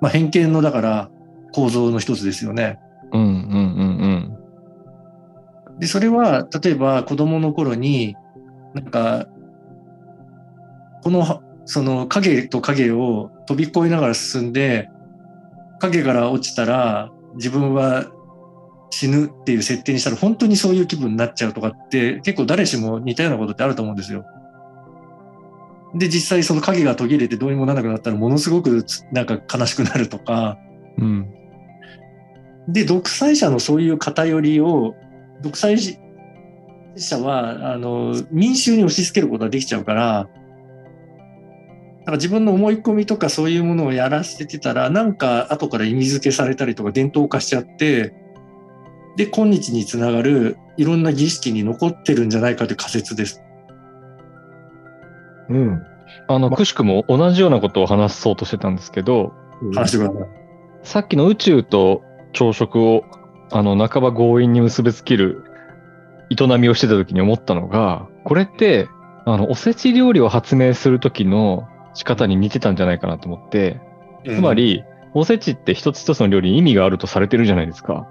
まあ、偏見の、だから、構造の一つですよね。うんうんうんで、それは、例えば子供の頃に、なんか、この、その影と影を飛び越えながら進んで、影から落ちたら自分は死ぬっていう設定にしたら本当にそういう気分になっちゃうとかって結構誰しも似たようなことってあると思うんですよ。で、実際その影が途切れてどうにもならなくなったらものすごくつなんか悲しくなるとか、うん。うん。で、独裁者のそういう偏りを独裁者はあの民衆に押し付けることができちゃうからなんか自分の思い込みとかそういうものをやらせてたらなんか後から意味付けされたりとか伝統化しちゃってで今日につながるいろんな儀式に残ってるんじゃないかという仮説です。うん。あの、くしくも同じようなことを話そうとしてたんですけど、話してください。さっきの宇宙と朝食を、あの、半ば強引に結びつける営みをしてた時に思ったのが、これって、あの、おせち料理を発明する時の仕方に似てたんじゃないかなと思って、つまり、おせちって一つ一つの料理に意味があるとされてるじゃないですか。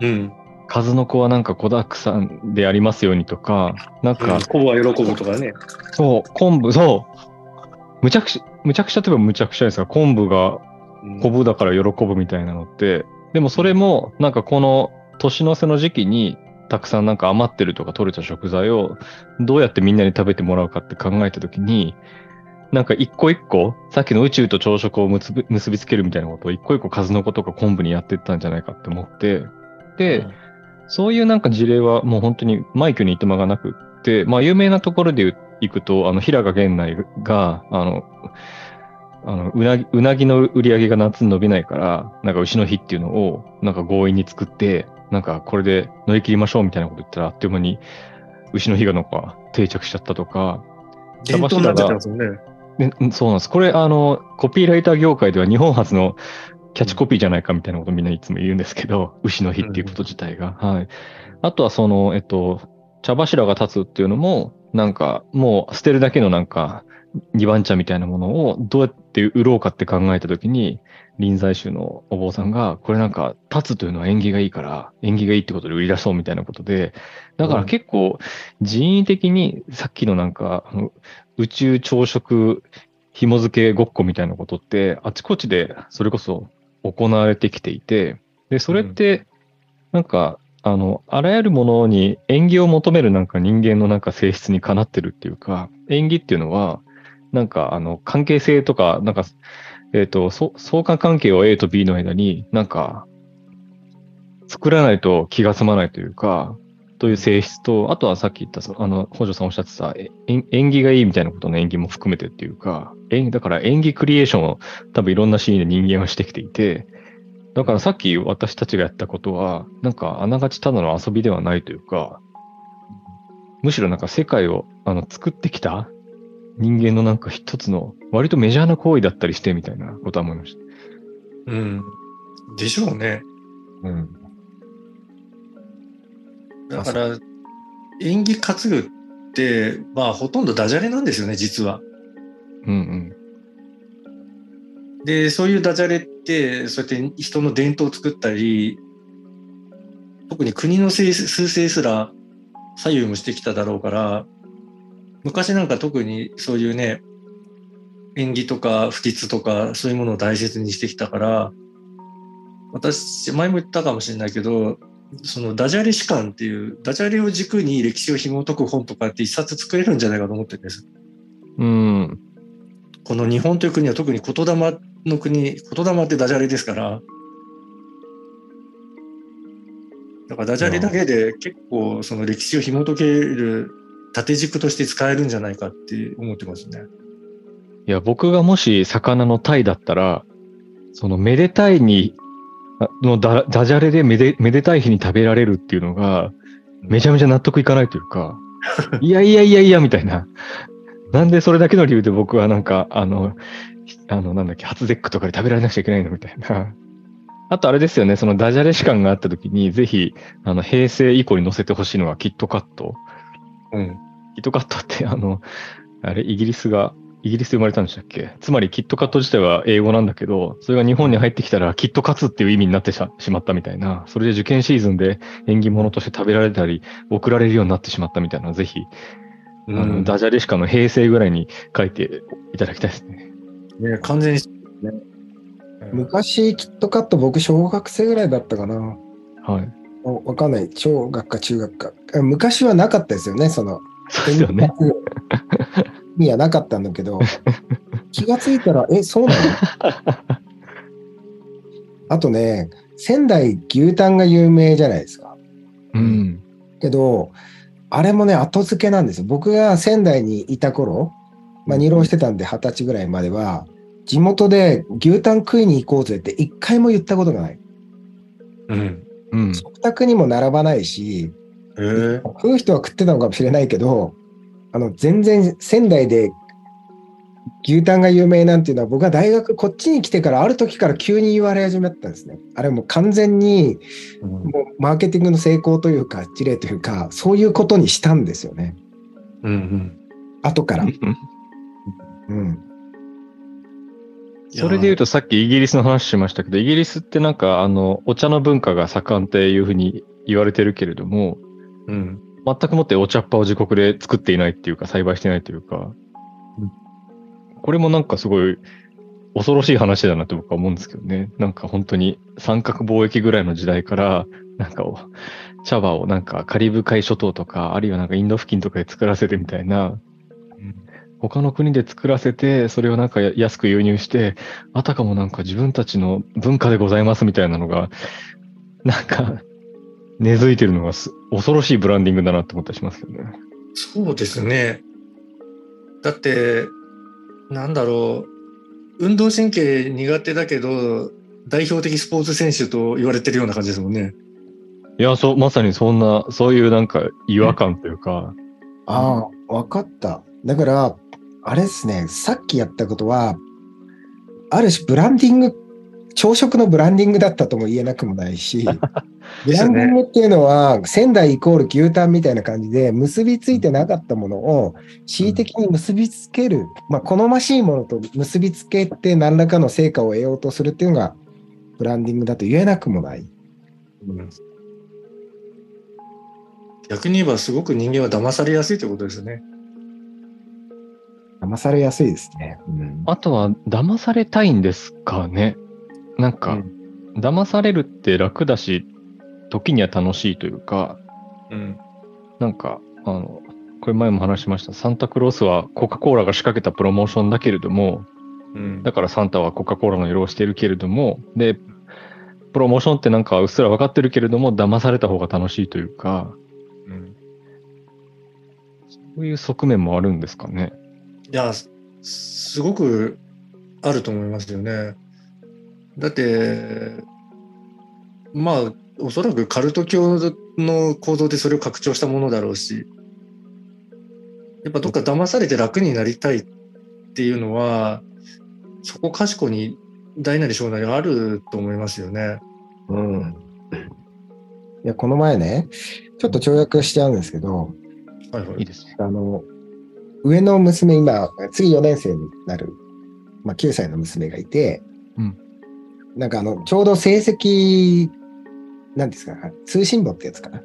うん、数の子はなんか子だくさんでありますようにとか、なんか、コブは喜ぶとかね。そう、昆布、そう、むちゃくちゃ、むちゃくちゃといえばむちゃくちゃですが、昆布が昆布だから喜ぶみたいなのって、でもそれも、なんかこの年の瀬の時期に、たくさんなんか余ってるとか取れた食材をどうやってみんなに食べてもらうかって考えたときに、なんか一個一個、さっきの宇宙と朝食を結び結びつけるみたいなことを一個一個数の子とか昆布にやっていったんじゃないかって思って、で、そういうなんか事例はもう本当に枚挙にいて間がなくって、まあ有名なところで行くと、あの、平賀源内が、あの、あのうなぎ、うなぎの売り上げが夏に伸びないから、なんか牛の日っていうのを、なんか強引に作って、なんかこれで乗り切りましょうみたいなこと言ったら、あっという間に牛の日がなんか定着しちゃったとか、伝統になっちゃってますもんね。ねうんそうなんです。これ、あの、コピーライター業界では日本初のキャッチコピーじゃないかみたいなことみんないつも言うんですけど、牛の日っていうこと自体が。はい。あとはその、えっと、茶柱が立つっていうのも、なんか、もう捨てるだけのなんか、二番茶みたいなものをどうやって売ろうかって考えたときに、臨済宗のお坊さんが、これなんか、立つというのは縁起がいいから、縁起がいいってことで売り出そうみたいなことで、だから結構人為的にさっきのなんか、宇宙朝食紐付けごっこみたいなことって、あちこちでそれこそ行われてきていて、で、それって、なんか、あの、あらゆるものに縁起を求めるなんか人間のなんか性質にかなってるっていうか、縁起っていうのは、なんかあの、関係性とか、なんか、えっ、と、相関関係を A と B の間になんか、作らないと気が済まないというか、という性質と、あとはさっき言った、あの、北条さんおっしゃってた、え縁起がいいみたいなことの縁起も含めてっていうか、縁だから演技クリエーションを多分いろんなシーンで人間はしてきていて、だからさっき私たちがやったことは、なんかあながちただの遊びではないというか、むしろなんか世界をあの作ってきた人間のなんか一つの割とメジャーな行為だったりしてみたいなことは思いました。うん。でしょうね。うん。だから、演技担ぐって、まあ、ほとんどダジャレなんですよね、実は。うんうん。で、そういうダジャレって、そうやって人の伝統を作ったり、特に国の性数勢すら左右もしてきただろうから、昔なんか特にそういうね、演技とか不吉とかそういうものを大切にしてきたから、私、前も言ったかもしれないけど、そのダジャレ史観っていう、ダジャレを軸に歴史を紐解く本とかって一冊作れるんじゃないかと思ってるんです。うん。この日本という国は特に言霊の国、言霊ってダジャレですから、だからダジャレだけで結構その歴史を紐解ける縦軸として使えるんじゃないかって思ってますね。いや、僕がもし魚のタイだったら、そのめでたいに、あのダダジャレでめでめでたい日に食べられるっていうのが、めちゃめちゃ納得いかないというか、いやいやいやいやみたいな。なんでそれだけの理由で僕はなんか、あの、あの、なんだっけ、初ゼックとかで食べられなくちゃいけないのみたいな。あとあれですよね、そのダジャレ史観があった時に、ぜひ、あの、平成以降に載せてほしいのがキットカット。うん。キットカットって、あの、あれ、イギリスが、イギリスで生まれたんでしたっけ？つまり、キットカット自体は英語なんだけど、それが日本に入ってきたら、キットカツっていう意味になってししまったみたいな、それで受験シーズンで縁起物として食べられたり、送られるようになってしまったみたいなぜひ、あのダジャレしかの平成ぐらいに書いていただきたいですね。ね、完全に、ね、昔、キットカット僕小学生ぐらいだったかな。はい。おわかんない。小学か中学か。あ昔はなかったですよね、その。そうですよね。意味はなかったんだけど、気がついたら、え、そうなの？あとね、仙台牛タンが有名じゃないですか。うん。けど、あれもね、後付けなんですよ。僕が仙台にいた頃、まあ、二浪してたんで、二十歳ぐらいまでは、地元で牛タン食いに行こうぜって一回も言ったことがない。うん。うん。食卓にも並ばないし。食う人は食ってたのかもしれないけど、あの、全然仙台で牛タンが有名なんていうのは僕は大学こっちに来てからある時から急に言われ始めたんですね。あれもう完全にもうマーケティングの成功というか事例というかそういうことにしたんですよね。うんうん。後から。うん。それで言うとさっきイギリスの話しましたけど、イギリスってなんかあの、お茶の文化が盛んっていうふうに言われてるけれども、うん。全くもってお茶っ葉を自国で作っていないっていうか、栽培してないというか、これもなんかすごい恐ろしい話だなって僕は思うんですけどね。なんか本当に三角貿易ぐらいの時代から、なんかお茶葉をなんかカリブ海諸島とか、あるいはなんかインド付近とかで作らせてみたいな、他の国で作らせて、それをなんかや安く輸入して、あたかもなんか自分たちの文化でございますみたいなのが、なんか根付いてるのがす恐ろしいブランディングだなって思ったりしますけどね。そうですね。だって、なんだろう。運動神経苦手だけど、代表的スポーツ選手と言われてるような感じですもんね。いや、そう、まさにそんな、そういうなんか違和感というか、ああ、わかった。だから、あれですね、さっきやったことは、ある種ブランディング、朝食のブランディングだったとも言えなくもないし、ブランディングっていうのは、仙台イコール牛タンみたいな感じで、結びついてなかったものを恣意的に結びつける、まあ、好ましいものと結びつけて何らかの成果を得ようとするっていうのが、ブランディングだと言えなくもない。逆に言えばすごく人間は騙されやすいということですね。騙されやすいですね。うんあとは騙されたいんですかね。なんか、騙されるって楽だし、時には楽しいというか、うん。なんか、あの、これ前も話しました。サンタクロースはコカ・コーラが仕掛けたプロモーションだけれども、うん。だからサンタはコカ・コーラの色をしているけれども、で、プロモーションってなんかうっすら分かってるけれども、騙された方が楽しいというか、うんそういう側面もあるんですかね。いや、すすごくあると思いますよね。だって、まあ、おそらくカルト教の構造でそれを拡張したものだろうし、やっぱどっか騙されて楽になりたいっていうのは、そこかしこに大なり小なりあると思いますよね。うん。いや、この前ね、ちょっと跳躍しちゃうんですけど、はいはいい。いですね。あの、上の娘、今、次4年生になる、まあ、9歳の娘がいて、うんなんかあの、ちょうど成績、なんですか、通信簿ってやつかな。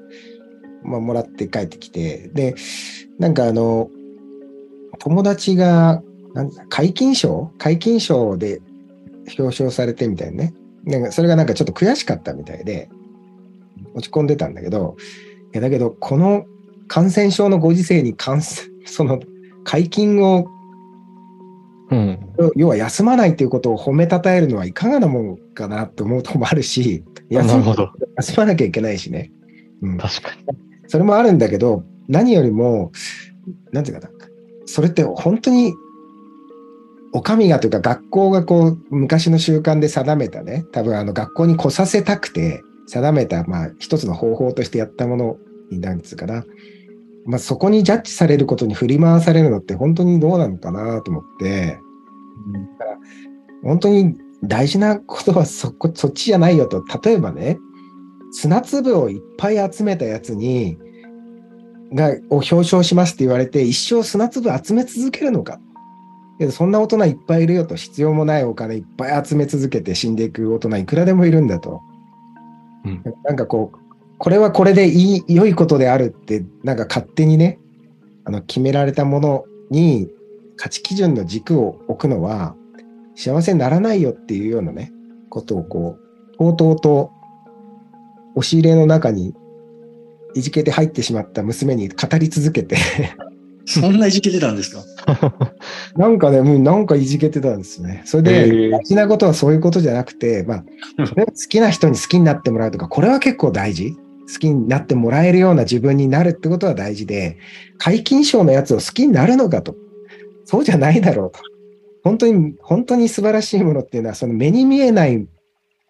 まあ、もらって帰ってきて、で、なんかあの、友達が、なん解禁賞？解禁賞で表彰されてみたいなね。なんかそれがなんかちょっと悔しかったみたいで、落ち込んでたんだけど、いやだけど、この感染症のご時世に感染、その解禁を、うん。要は休まないっていうことを褒めたたえるのはいかがなもんかなと思うとこもあるし。休まなきゃいけないしね。うん、確かに。それもあるんだけど、何よりも、なんていうかな、それって本当に、お上がというか学校がこう、昔の習慣で定めたね、多分あの学校に来させたくて定めた、まあ一つの方法としてやったものになんつうかな。まあそこにジャッジされることに振り回されるのって本当にどうなのかなと思って、本当に大事なことはそこ、そっちじゃないよと。例えばね、砂粒をいっぱい集めたやつに、が、を表彰しますって言われて、一生砂粒集め続けるのか。けどそんな大人いっぱいいるよと、必要もないお金いっぱい集め続けて死んでいく大人いくらでもいるんだと。うんなんかこう、これはこれでいい、良いことであるって、なんか勝手にね、あの、決められたものに価値基準の軸を置くのは、幸せにならないよっていうようなね、ことをこう、とうとうと押し入れの中にいじけて入ってしまった娘に語り続けて、そんないじけてたんですか？なんかね、もうなんかいじけてたんですね。それへで、ー大事なことはそういうことじゃなくて、まあ、それは好きな人に好きになってもらうとか、これは結構大事。好きになってもらえるような自分になるってことは大事で、皆勤賞のやつを好きになるのかと。そうじゃないだろうと。本当に、本当に素晴らしいものっていうのは、その目に見えない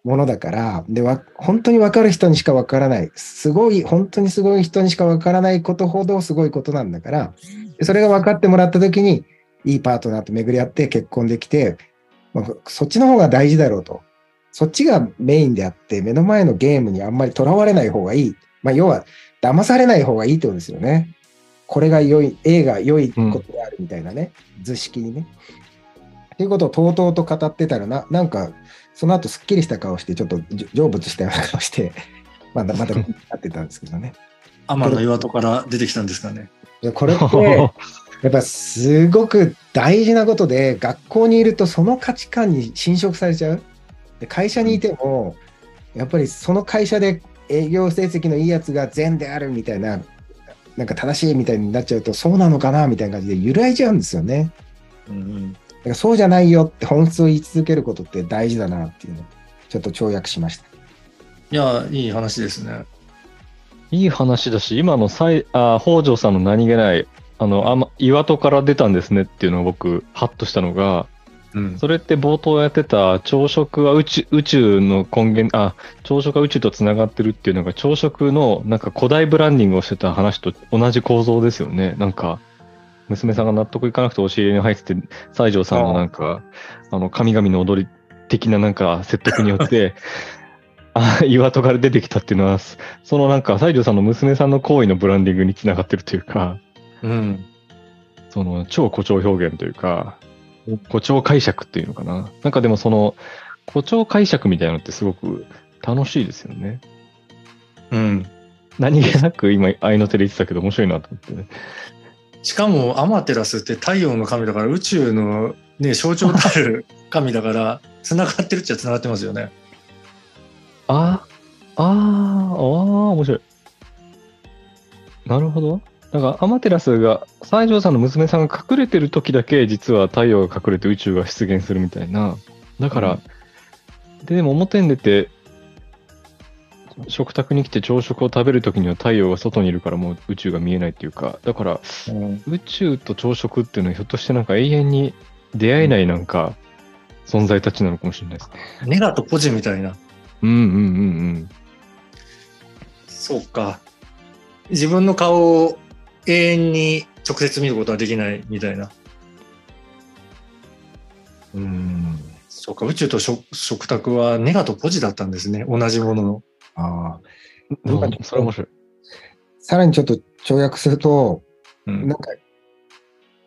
ものだから、で、わ本当に分かる人にしか分からない。すごい、本当にすごい人にしか分からないことほどすごいことなんだから、それが分かってもらった時に、いいパートナーと巡り合って結婚できて、まあ、そっちの方が大事だろうと。そっちがメインであって、目の前のゲームにあんまりとらわれない方がいい。まあ、要は、騙されない方がいいってことですよね。これが良い、A が良いことであるみたいなね、うん、図式にね。っていうことをとうとうと語ってたらな、なんか、その後すっきりした顔して、ちょっや成仏したような顔して、まだまだなってたんですけどね。天の岩戸から出てきたんですかね。これって、やっぱすごく大事なことで、学校にいるとその価値観に侵食されちゃう。で会社にいても、やっぱりその会社で営業成績のいいやつが善であるみたいな、なんか正しいみたいになっちゃうと、そうなのかなみたいな感じで揺らいじゃうんですよね。うん、うん、だからそうじゃないよって本質を言い続けることって大事だなっていうのちょっと跳躍しました。いや、いい話ですね。いい話だし、今のあ北条さんの何気ない、あの、あま、岩戸から出たんですねっていうのを僕、ハッとしたのが、うん、それって冒頭やってた朝食は宇宙宇宙の根源、あ、朝食は宇宙とつながってるっていうのが朝食のなんか古代ブランディングをしてた話と同じ構造ですよね。なんか、娘さんが納得いかなくて教えに入ってて、西条さんのなんか、あの、神々の踊り的ななんか説得によって、あ岩戸から出てきたっていうのは、そのなんか西条さんの娘さんの行為のブランディングにつながってるというか、うん。その超誇張表現というか、誇張解釈っていうのかな。なんかでもその誇張解釈みたいなのってすごく楽しいですよね。うん。何気なく今、愛の手で言ってたけど面白いなと思ってね。しかもアマテラスって太陽の神だから宇宙の、ね、象徴たる神だから繋がってるっちゃ繋がってますよね。ああ、ああ、面白い。なるほど。だから、アマテラスが、西条さんの娘さんが隠れてる時だけ、実は太陽が隠れて宇宙が出現するみたいな。だから、うん、で、でも表に出て、食卓に来て朝食を食べるときには太陽が外にいるからもう宇宙が見えないっていうか、だから、うん、宇宙と朝食っていうのはひょっとしてなんか永遠に出会えないなんか存在たちなのかもしれないですね。ネガとポジみたいな。うんうんうんうん。そうか。自分の顔を永遠に直接見ることはできないみたいな。うん。そうか、宇宙と食卓はネガとポジだったんですね。同じものの。ああ。なんか、それ面白い。さらにちょっと跳躍すると、うん、なんか、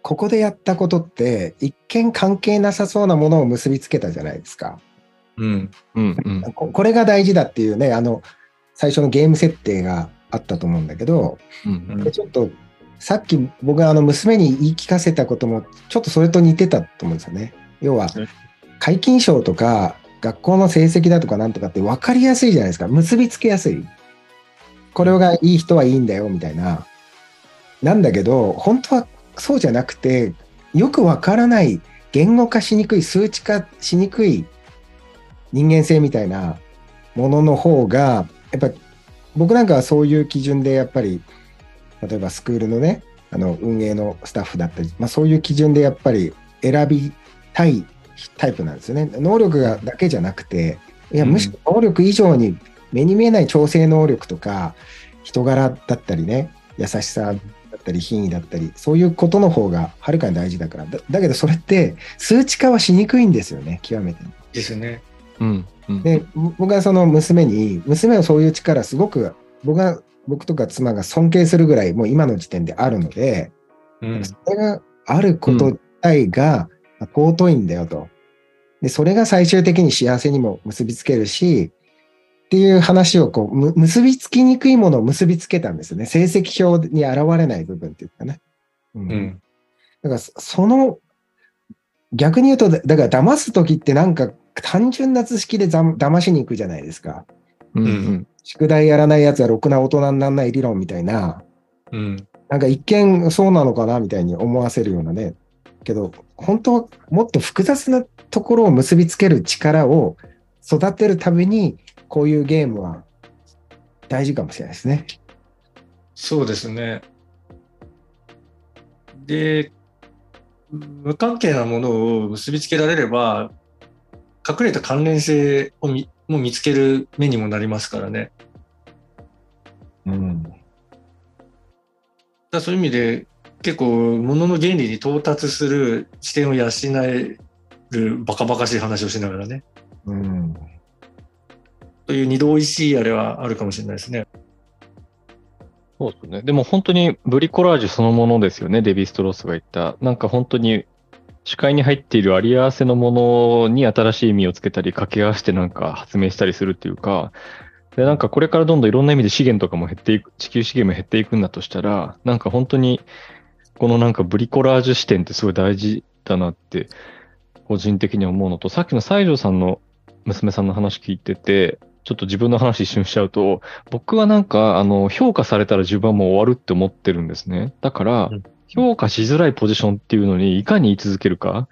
ここでやったことって、一見関係なさそうなものを結びつけたじゃないですか。うん。うん、うん、これが大事だっていうね、あの、最初のゲーム設定があったと思うんだけど、うんうん、ちょっとさっき僕があの娘に言い聞かせたこともちょっとそれと似てたと思うんですよね。要は、皆勤賞とか学校の成績だとかなんとかって分かりやすいじゃないですか。結びつけやすい。これがいい人はいいんだよみたいな。なんだけど、本当はそうじゃなくて、よく分からない、言語化しにくい、数値化しにくい人間性みたいなものの方が、やっぱ僕なんかはそういう基準でやっぱり例えばスクールのね、あの運営のスタッフだったり、まあ、そういう基準でやっぱり選びたいタイプなんですよね。能力がだけじゃなくて、いや、むしろ能力以上に目に見えない調整能力とか、人柄だったりね、優しさだったり、品位だったり、そういうことの方がはるかに大事だから。だだけどそれって数値化はしにくいんですよね、極めて。ですよね。うん、うん、で、僕はその娘に、娘はそういう力すごく、僕が僕とか妻が尊敬するぐらいもう今の時点であるので、うん、それがあること自体が尊いんだよと。で、それが最終的に幸せにも結びつけるし、っていう話をこう、結びつきにくいものを結びつけたんですよね。成績表に現れない部分っていうかね。うん。うん、だから、その、逆に言うと、だから騙すときってなんか単純な図式で騙しに行くじゃないですか。うん、うん、宿題やらないやつはろくな大人にならない理論みたいな、うん、なんか一見そうなのかなみたいに思わせるようなね。けど、本当はもっと複雑なところを結びつける力を育てるために、こういうゲームは大事かもしれないですね。そうですね。で、無関係なものを結びつけられれば、隠れた関連性をみも見つける目にもなりますからね。うん。だからそういう意味で、結構、ものの原理に到達する視点を養えるバカバカしい話をしながらね。うん。という二度おいしいあれはあるかもしれないですね。そうですね。でも本当にブリコラージュそのものですよね、デビストロースが言った。なんか本当に視界に入っているあり合わせのものに新しい意味をつけたり、掛け合わせてなんか発明したりするっていうか、で、なんかこれからどんどんいろんな意味で資源とかも減っていく、地球資源も減っていくんだとしたら、なんか本当にこのなんかブリコラージュ視点ってすごい大事だなって、個人的に思うのと、さっきの西条さんの娘さんの話聞いてて、ちょっと自分の話一瞬しちゃうと、僕はなんか、あの、評価されたら自分はもう終わるって思ってるんですね。だからうん、評価しづらいポジションっていうのにいかに居続けるか。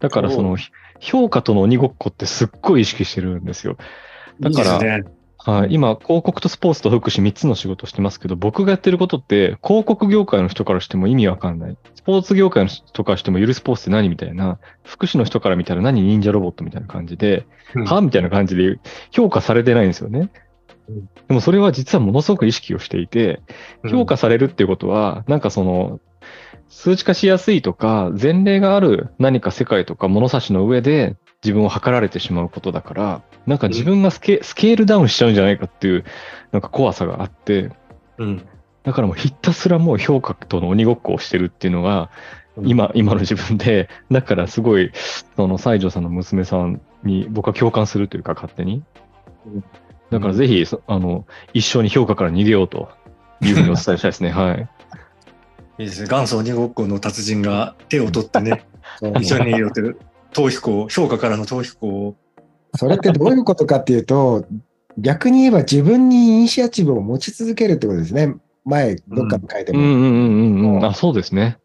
だからそおの、評価との鬼ごっこってすっごい意識してるんですよ。だからいいね。はい。今、広告とスポーツと福祉3つの仕事をしてますけど、僕がやってることって、広告業界の人からしても意味わかんない。スポーツ業界の人からしても、ゆるスポーツって何みたいな、福祉の人から見たら何忍者ロボットみたいな感じで、うんはみたいな感じで評価されてないんですよねうん。でもそれは実はものすごく意識をしていて、評価されるっていうことは、なんかその、数値化しやすいとか、前例がある何か世界とか物差しの上で自分を測られてしまうことだから、なんか自分がスケ,、スケールダウンしちゃうんじゃないかっていう、なんか怖さがあって、うん。だからもうひたすらもう評価との鬼ごっこをしてるっていうのが、うん今、今の自分で、だからすごい、その西条さんの娘さんに僕は共感するというか、勝手にうん。だからぜひ、そあの、一緒に評価から逃げようというふうにお伝えしたいですね。はい。いいですね。元祖鬼ごっこの達人が手を取ってね、一緒にやってる逃避行、評価からの逃避行を。それってどういうことかっていうと、逆に言えば自分にイニシアチブを持ち続けるってことですね。前、どっかで書いても。うんうんうんうんうん。あ、そうですね。